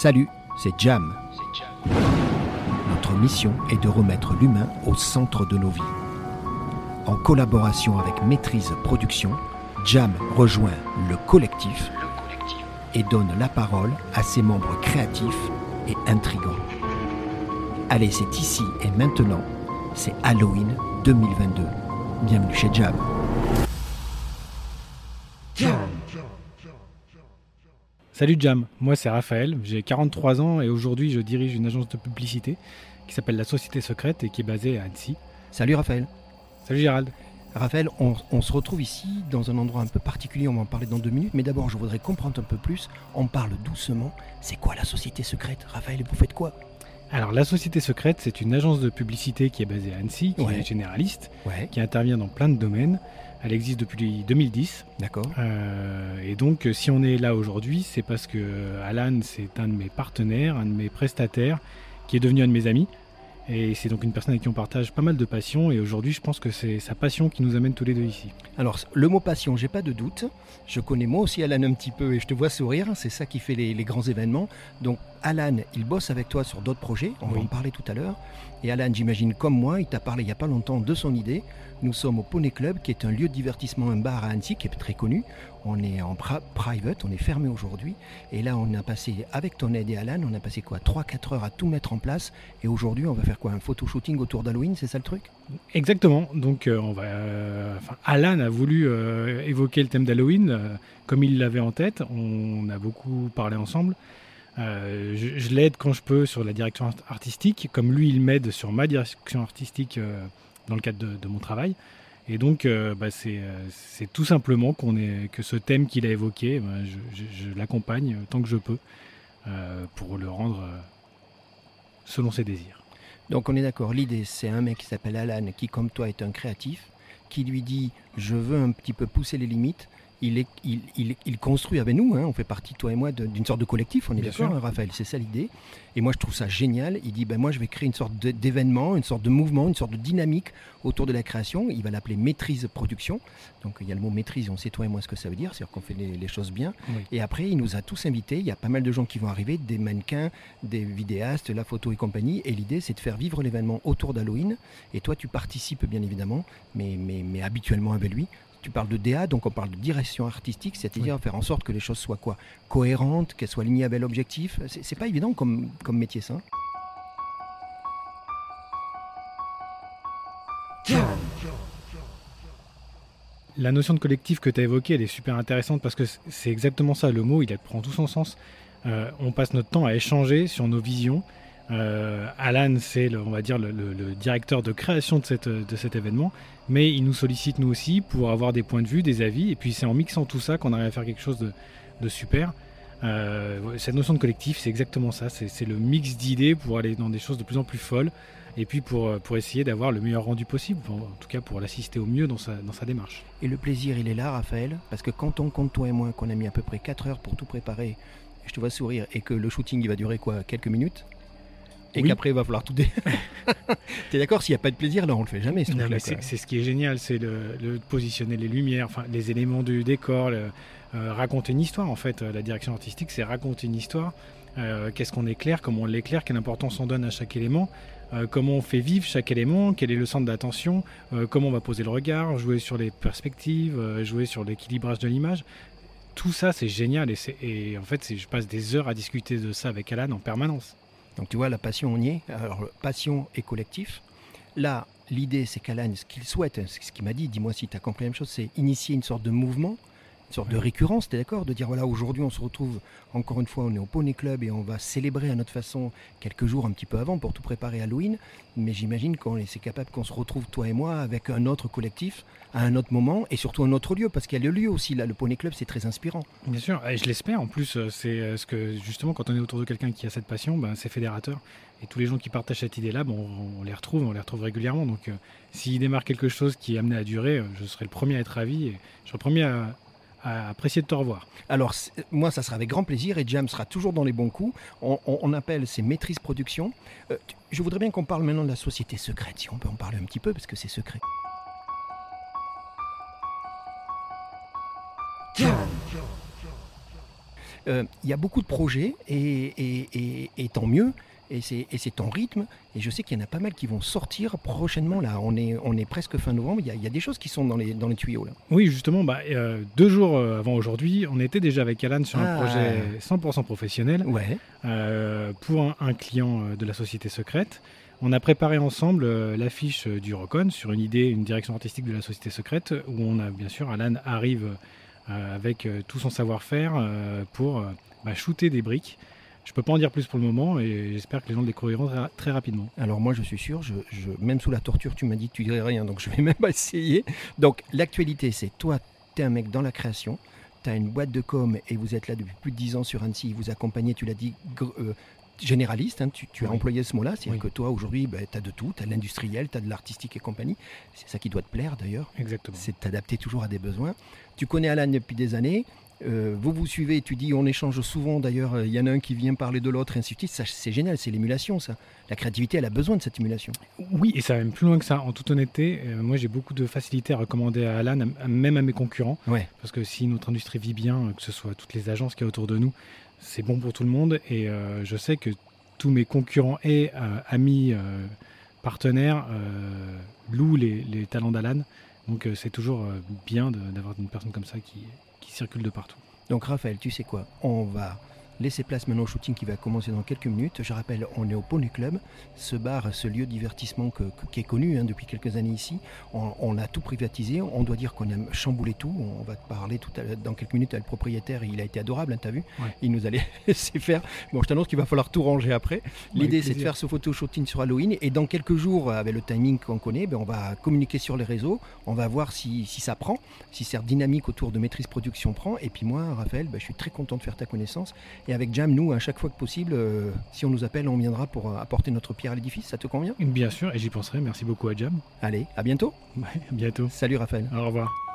Salut, c'est Jam. Notre mission est de remettre l'humain au centre de nos vies. En collaboration avec Maîtrise Production, Jam rejoint le collectif et donne la parole à ses membres créatifs et intrigants. Allez, c'est ici et maintenant, c'est Halloween 2022. Bienvenue chez Jam. Salut Jam, moi c'est Raphaël, j'ai 43 ans et aujourd'hui je dirige une agence de publicité qui s'appelle La Société Secrète et qui est basée à Annecy. Salut Raphaël. Salut Gérald. Raphaël, on, on se retrouve ici dans un endroit un peu particulier, on va en parler dans deux minutes, mais d'abord je voudrais comprendre un peu plus, on parle doucement, c'est quoi la Société Secrète? Raphaël, vous faites quoi? Alors La Société Secrète c'est une agence de publicité qui est basée à Annecy, qui Ouais. est généraliste, Ouais, qui intervient dans plein de domaines. Elle existe depuis 2010. d'accord. Euh, et donc, euh, si on est là aujourd'hui, c'est parce que euh, Alan, c'est un de mes partenaires, un de mes prestataires, qui est devenu un de mes amis. Et c'est donc une personne avec qui on partage pas mal de passions. Et aujourd'hui, je pense que c'est sa passion qui nous amène tous les deux ici. Alors, le mot passion, j'ai pas de doute. Je connais moi aussi Alan un petit peu et je te vois sourire. C'est ça qui fait les, les grands événements. Donc, Alan, il bosse avec toi sur d'autres projets. On va en parler tout à l'heure. Et Alan, j'imagine comme moi, il t'a parlé il y a pas longtemps de son idée. Nous sommes au Poney Club, qui est un lieu de divertissement, un bar à Annecy, qui est très connu. On est en private, on est fermé aujourd'hui. Et là, on a passé, avec ton aide et Alan, on a passé quoi 3-4 heures à tout mettre en place. Et aujourd'hui, on va faire quoi Un photo-shooting autour d'Halloween, c'est ça le truc? Exactement. Donc, euh, euh, Alan a voulu euh, évoquer le thème d'Halloween comme il l'avait en tête. On a beaucoup parlé ensemble. Je l'aide quand je peux sur la direction art- artistique, comme lui il m'aide sur ma direction artistique dans le cadre de, mon travail. Et donc, bah, c'est tout simplement que ce thème qu'il a évoqué, bah, je, je- l'accompagne tant que je peux pour le rendre selon ses désirs. Donc on est d'accord, l'idée c'est un mec qui s'appelle Alan qui comme toi est un créatif, qui lui dit je veux un petit peu pousser les limites. Il, est, il, il- il construit avec nous, hein, on fait partie, toi et moi, d'une sorte de collectif, on est Bien d'accord, sûr. hein, Raphaël, c'est ça l'idée. Et moi je trouve ça génial, il dit ben, moi je vais créer une sorte d'événement, une sorte de mouvement, une sorte de dynamique autour de la création, il va l'appeler maîtrise production. Donc il y a le mot maîtrise, on sait toi et moi ce que ça veut dire, c'est-à-dire qu'on fait les, les choses bien. Oui. Et après il nous a tous invités, il y a pas mal de gens qui vont arriver, des mannequins, des vidéastes, la photo et compagnie. Et l'idée, c'est de faire vivre l'événement autour d'Halloween. Et toi, tu participes bien évidemment, mais, mais, mais habituellement avec lui. Tu parles de DA, donc on parle de direction artistique, c'est-à-dire faire en sorte que les choses soient quoi Cohérentes, qu'elles soient alignées avec l'objectif. C'est c'est pas évident comme, comme métier, ça. hein La notion de collectif que tu as évoquée, elle est super intéressante parce que c'est exactement ça, le mot, il prend tout son sens. Euh, on passe notre temps à échanger sur nos visions. Euh, Alan, c'est, on va dire, le, directeur de création de, cet événement, mais il nous sollicite nous aussi pour avoir des points de vue, des avis, et puis c'est en mixant tout ça qu'on arrive à faire quelque chose de, super. Euh, cette notion de collectif, c'est exactement ça, c'est le mix d'idées pour aller dans des choses de plus en plus folles, et puis pour, pour essayer d'avoir le meilleur rendu possible, en tout cas pour l'assister au mieux dans sa, dans sa démarche. Et le plaisir, il est là, Raphaël, parce que quand on compte, toi et moi, qu'on a mis à peu près 4 heures pour tout préparer, je te vois sourire, et que le shooting, il va durer quoi Quelques minutes? Et Oui. qu'après, il va falloir tout dé... T'es d'accord S'il n'y a pas de plaisir, là, on le fait jamais, c'est ce qui est génial, c'est le, le positionner les lumières, enfin les éléments du décor, le- euh, raconter une histoire en fait. Euh, La direction artistique, c'est raconter une histoire. Euh, Qu'est-ce qu'on éclaire, comment on l'éclaire, quelle importance on donne à chaque élément, euh, comment on fait vivre chaque élément, quel est le centre d'attention, comment on va poser le regard, jouer sur les perspectives, jouer sur l'équilibrage de l'image. Tout ça, c'est génial et, et en fait, je passe des heures à discuter de ça avec Alan en permanence. Donc tu vois, la passion, on y est. Alors, passion et collectif. Là, l'idée, c'est qu'Alan, ce qu'il souhaite, ce qu'il m'a dit, dis-moi si tu as compris la même chose, c'est initier une sorte de mouvement, une sorte de récurrence, tu es d'accord De dire, voilà, aujourd'hui, on se retrouve, encore une fois, on est au Poney Club et on va célébrer à notre façon quelques jours un petit peu avant pour tout préparer Halloween. Mais j'imagine qu'on est c'est capable qu'on se retrouve, toi et moi, avec un autre collectif, à un autre moment et surtout un autre lieu, parce qu'il y a le lieu aussi, là, le Poney Club, c'est très inspirant. Bien sûr, et je l'espère. En plus, euh, c'est euh, ce que justement, quand on est autour de quelqu'un qui a cette passion, ben, c'est fédérateur. Et tous les gens qui partagent cette idée-là, ben, on, on les retrouve, on les retrouve régulièrement. Donc, euh, s'il démarre quelque chose qui est amené à durer, euh, je serai le premier à être ravi et je serai le premier à, à apprécier de te revoir. Alors, moi, ça sera avec grand plaisir et Jam sera toujours dans les bons coups. On, appelle ces maîtrises production. Euh, je voudrais bien qu'on parle maintenant de la société secrète, si on peut en parler un petit peu, parce que c'est secret. il y a beaucoup de projets et, et tant mieux et c'est ton rythme. Et je sais qu'il y en a pas mal qui vont sortir prochainement. Là, on est, on est presque fin novembre. Il y, a, des choses qui sont dans les, dans les tuyaux. Là. Oui, justement, bah, euh, deux jours euh, avant aujourd'hui, on était déjà avec Alan sur un ah. projet 100% professionnel ouais. Euh, pour un, client de la société secrète. On a préparé ensemble l'affiche du Rocon sur une idée, une direction artistique de la société secrète, où on a bien sûr, Alan arrive avec tout son savoir-faire pour bah, shooter des briques. Je peux pas en dire plus pour le moment et j'espère que les gens le découvriront très, rapidement. Alors moi je suis sûr, je, même sous la torture tu m'as dit que tu dirais rien, donc je vais même pas essayer. Donc l'actualité c'est toi, tu es un mec dans la création, tu as une boîte de com et vous êtes là depuis plus de 10 ans sur Annecy, vous accompagnez, tu l'as dit, euh, généraliste, hein, tu, as employé ce mot-là, c'est-à-dire que toi aujourd'hui ben, tu as de tout, tu as de l'industriel, tu as de l'artistique et compagnie, c'est ça qui doit te plaire d'ailleurs. Exactement. C'est t'adapter toujours à des besoins. Tu connais Alan depuis des années, euh, vous vous suivez, tu dis, on échange souvent d'ailleurs, euh, il y en a un qui vient parler de l'autre, et ainsi de suite. C'est génial, c'est l'émulation, ça. La créativité, elle a besoin de cette émulation. Oui, et ça va même plus loin que ça. En toute honnêteté, euh, moi j'ai beaucoup de facilité à recommander à Alan, même à mes concurrents. Parce que si notre industrie vit bien, que ce soit toutes les agences qui y a autour de nous, c'est bon pour tout le monde. Et je sais que tous mes concurrents et amis, partenaires louent les, les talents d'Alan. Donc c'est toujours bien d'avoir une personne comme ça qui, circule de partout. Donc Raphaël, tu sais quoi? On va laisser place maintenant au shooting qui va commencer dans quelques minutes. Je rappelle, on est au Pony Club, ce bar, ce lieu de divertissement qui est connu hein, depuis quelques années ici. On, a tout privatisé, on doit dire qu'on a chamboulé tout. On va te parler tout à, dans quelques minutes à le propriétaire, il a été adorable, hein, t'as vu Il nous allait laisser faire. Bon, je t'annonce qu'il va falloir tout ranger après. L'idée, c'est de faire ce photo shooting sur Halloween et dans quelques jours, avec le timing qu'on connaît, ben, on va communiquer sur les réseaux, on va voir si, ça prend, si cette dynamique autour de maîtrise production prend. Et puis moi, Raphaël, ben, je suis très content de faire ta connaissance et avec Jam, nous, à chaque fois que possible, euh, si on nous appelle, on viendra pour euh, apporter notre pierre à l'édifice. Ça te convient? Bien sûr, et j'y penserai. Merci beaucoup à Jam. Allez, à bientôt. à bientôt. Salut Raphaël. Au revoir.